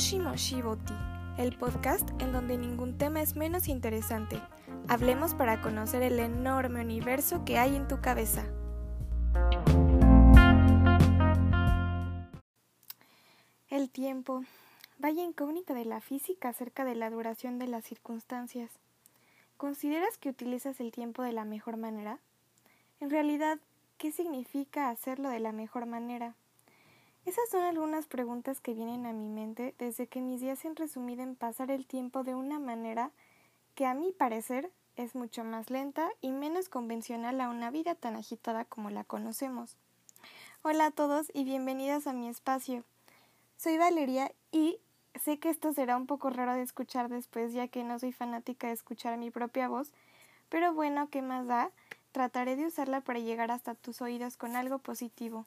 Moshi Moshi Boti, el podcast en donde ningún tema es menos interesante. Hablemos para conocer el enorme universo que hay en tu cabeza. El tiempo. Vaya incógnita de la física acerca de la duración de las circunstancias. ¿Consideras que utilizas el tiempo de la mejor manera? En realidad, ¿qué significa hacerlo de la mejor manera? Esas son algunas preguntas que vienen a mi mente desde que mis días se han resumido en pasar el tiempo de una manera que a mi parecer es mucho más lenta y menos convencional a una vida tan agitada como la conocemos. Hola a todos y bienvenidas a mi espacio. Soy Valeria y sé que esto será un poco raro de escuchar después ya que no soy fanática de escuchar mi propia voz, pero bueno, ¿qué más da? Trataré de usarla para llegar hasta tus oídos con algo positivo.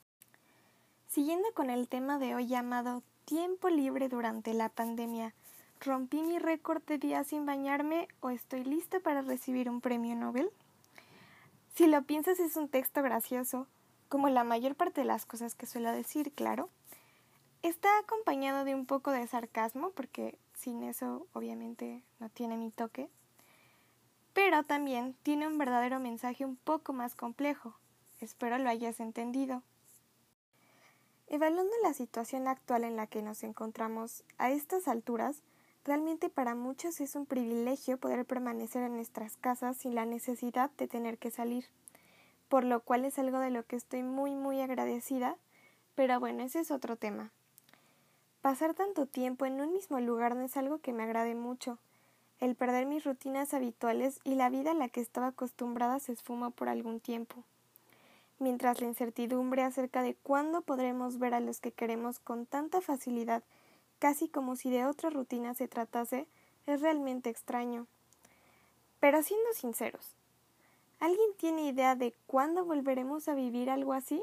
Siguiendo con el tema de hoy llamado Tiempo libre durante la pandemia, ¿rompí mi récord de días sin bañarme o estoy lista para recibir un premio Nobel? Si lo piensas es un texto gracioso, como la mayor parte de las cosas que suelo decir, claro. Está acompañado de un poco de sarcasmo, porque sin eso obviamente no tiene mi toque, pero también tiene un verdadero mensaje un poco más complejo. Espero lo hayas entendido. Evaluando la situación actual en la que nos encontramos a estas alturas, realmente para muchos es un privilegio poder permanecer en nuestras casas sin la necesidad de tener que salir, por lo cual es algo de lo que estoy muy muy agradecida, pero bueno, ese es otro tema. Pasar tanto tiempo en un mismo lugar no es algo que me agrade mucho. El perder mis rutinas habituales y la vida a la que estaba acostumbrada se esfuma por algún tiempo mientras la incertidumbre acerca de cuándo podremos ver a los que queremos con tanta facilidad, casi como si de otra rutina se tratase, es realmente extraño. Pero siendo sinceros, ¿alguien tiene idea de cuándo volveremos a vivir algo así?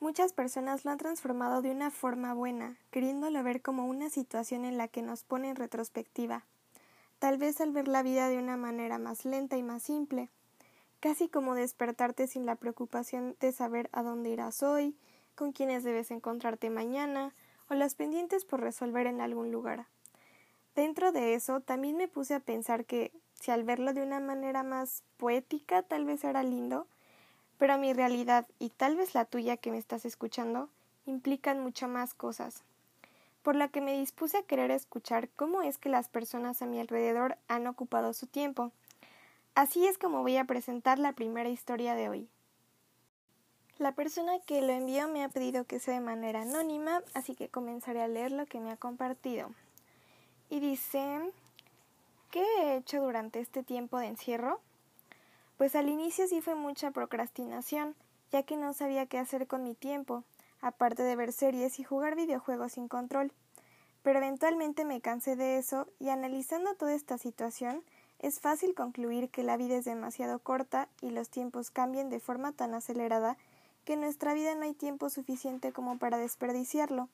Muchas personas lo han transformado de una forma buena, queriéndolo ver como una situación en la que nos pone en retrospectiva, tal vez al ver la vida de una manera más lenta y más simple, casi como despertarte sin la preocupación de saber a dónde irás hoy, con quiénes debes encontrarte mañana, o las pendientes por resolver en algún lugar. Dentro de eso, también me puse a pensar que, si al verlo de una manera más poética tal vez era lindo, pero mi realidad y tal vez la tuya que me estás escuchando implican mucho más cosas. Por lo que me dispuse a querer escuchar cómo es que las personas a mi alrededor han ocupado su tiempo, Así es como voy a presentar la primera historia de hoy. La persona que lo envió me ha pedido que sea de manera anónima, así que comenzaré a leer lo que me ha compartido. Y dice, ¿qué he hecho durante este tiempo de encierro? Pues al inicio sí fue mucha procrastinación, ya que no sabía qué hacer con mi tiempo, aparte de ver series y jugar videojuegos sin control. Pero eventualmente me cansé de eso y analizando toda esta situación, es fácil concluir que la vida es demasiado corta y los tiempos cambian de forma tan acelerada que en nuestra vida no hay tiempo suficiente como para desperdiciarlo.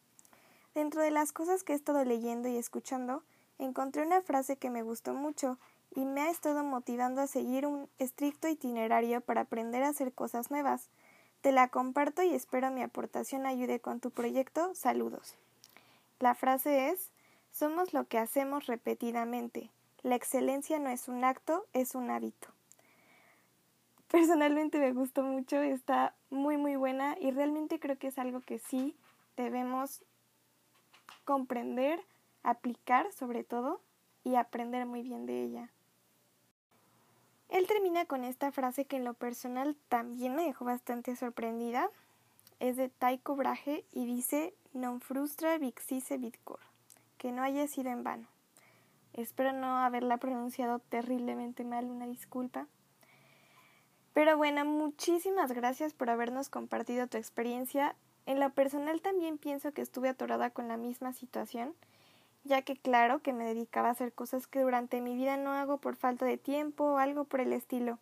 Dentro de las cosas que he estado leyendo y escuchando, encontré una frase que me gustó mucho y me ha estado motivando a seguir un estricto itinerario para aprender a hacer cosas nuevas. Te la comparto y espero mi aportación ayude con tu proyecto. Saludos. La frase es Somos lo que hacemos repetidamente. La excelencia no es un acto, es un hábito. Personalmente me gustó mucho, está muy muy buena y realmente creo que es algo que sí debemos comprender, aplicar sobre todo y aprender muy bien de ella. Él termina con esta frase que en lo personal también me dejó bastante sorprendida. Es de Taiko Brahe y dice Non frustra vixise vidcor, que no haya sido en vano. Espero no haberla pronunciado terriblemente mal, una disculpa. Pero bueno, muchísimas gracias por habernos compartido tu experiencia. En lo personal también pienso que estuve atorada con la misma situación, ya que claro que me dedicaba a hacer cosas que durante mi vida no hago por falta de tiempo o algo por el estilo.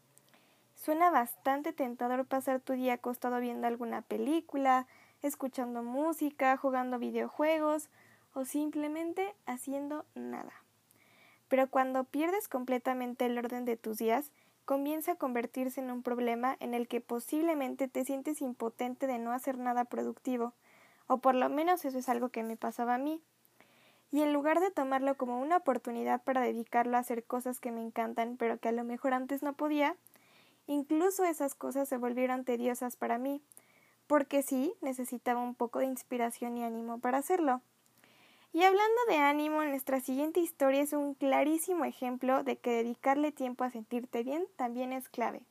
Suena bastante tentador pasar tu día acostado viendo alguna película, escuchando música, jugando videojuegos o simplemente haciendo nada. Pero cuando pierdes completamente el orden de tus días, comienza a convertirse en un problema en el que posiblemente te sientes impotente de no hacer nada productivo, o por lo menos eso es algo que me pasaba a mí. Y en lugar de tomarlo como una oportunidad para dedicarlo a hacer cosas que me encantan, pero que a lo mejor antes no podía, incluso esas cosas se volvieron tediosas para mí, porque sí necesitaba un poco de inspiración y ánimo para hacerlo. Y hablando de ánimo, nuestra siguiente historia es un clarísimo ejemplo de que dedicarle tiempo a sentirte bien también es clave.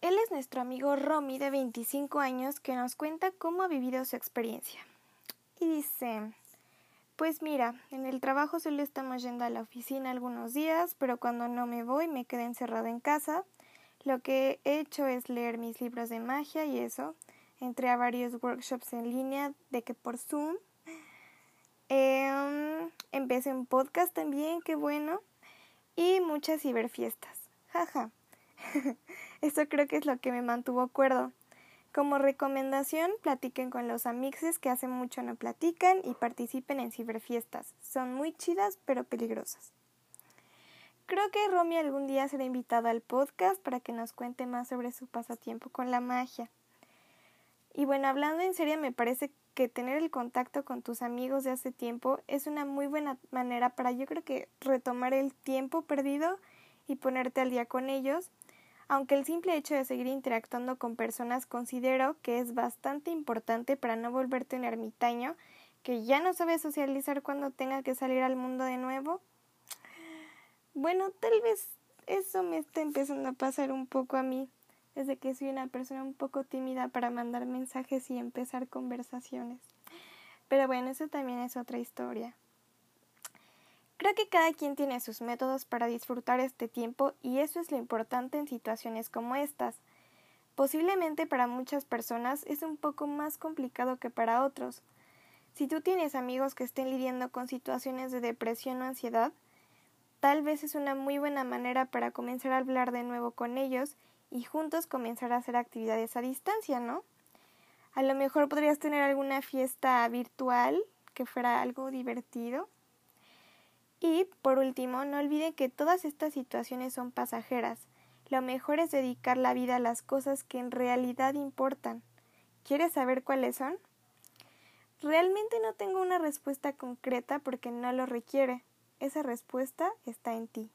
Él es nuestro amigo Romy de 25 años que nos cuenta cómo ha vivido su experiencia. Y dice, pues mira, en el trabajo solo estamos yendo a la oficina algunos días, pero cuando no me voy me quedo encerrado en casa. Lo que he hecho es leer mis libros de magia y eso. Entré a varios workshops en línea de que por Zoom Em, empecé un podcast también, qué bueno. Y muchas ciberfiestas. Jaja. Esto creo que es lo que me mantuvo cuerdo. Como recomendación, platiquen con los amixes que hace mucho no platican y participen en ciberfiestas. Son muy chidas pero peligrosas. Creo que Romy algún día será invitado al podcast para que nos cuente más sobre su pasatiempo con la magia. Y bueno, hablando en serio, me parece que tener el contacto con tus amigos de hace tiempo es una muy buena manera para yo creo que retomar el tiempo perdido y ponerte al día con ellos, aunque el simple hecho de seguir interactuando con personas considero que es bastante importante para no volverte un ermitaño que ya no sabe socializar cuando tenga que salir al mundo de nuevo. Bueno, tal vez eso me está empezando a pasar un poco a mí desde que soy una persona un poco tímida para mandar mensajes y empezar conversaciones. Pero bueno, eso también es otra historia. Creo que cada quien tiene sus métodos para disfrutar este tiempo y eso es lo importante en situaciones como estas. Posiblemente para muchas personas es un poco más complicado que para otros. Si tú tienes amigos que estén lidiando con situaciones de depresión o ansiedad, tal vez es una muy buena manera para comenzar a hablar de nuevo con ellos y juntos comenzar a hacer actividades a distancia, ¿no? A lo mejor podrías tener alguna fiesta virtual que fuera algo divertido. Y por último, no olviden que todas estas situaciones son pasajeras. Lo mejor es dedicar la vida a las cosas que en realidad importan. ¿Quieres saber cuáles son? Realmente no tengo una respuesta concreta porque no lo requiere. Esa respuesta está en ti.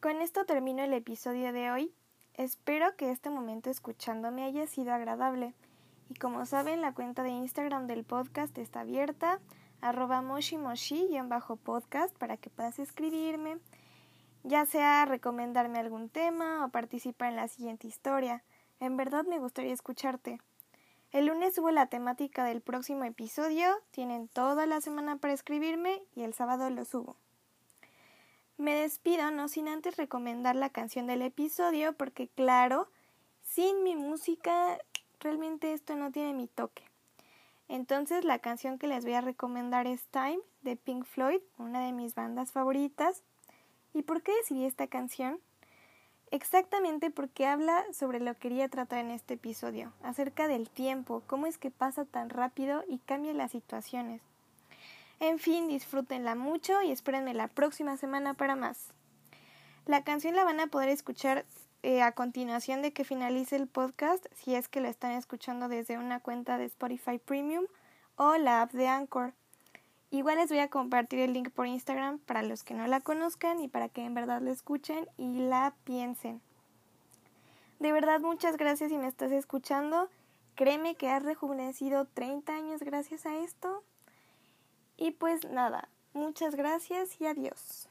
Con esto termino el episodio de hoy. Espero que este momento escuchándome haya sido agradable. Y como saben, la cuenta de Instagram del podcast está abierta, arroba moshimoshi-podcast para que puedas escribirme, ya sea recomendarme algún tema o participar en la siguiente historia. En verdad me gustaría escucharte. El lunes subo la temática del próximo episodio, tienen toda la semana para escribirme y el sábado lo subo. Me despido no sin antes recomendar la canción del episodio porque claro, sin mi música realmente esto no tiene mi toque. Entonces la canción que les voy a recomendar es Time de Pink Floyd, una de mis bandas favoritas. ¿Y por qué decidí esta canción? Exactamente porque habla sobre lo que quería tratar en este episodio, acerca del tiempo, cómo es que pasa tan rápido y cambia las situaciones. En fin, disfrútenla mucho y espérenme la próxima semana para más. La canción la van a poder escuchar eh, a continuación de que finalice el podcast si es que la están escuchando desde una cuenta de Spotify Premium o la app de Anchor. Igual les voy a compartir el link por Instagram para los que no la conozcan y para que en verdad la escuchen y la piensen. De verdad muchas gracias si me estás escuchando. Créeme que has rejuvenecido 30 años gracias a esto. Y pues nada, muchas gracias y adiós.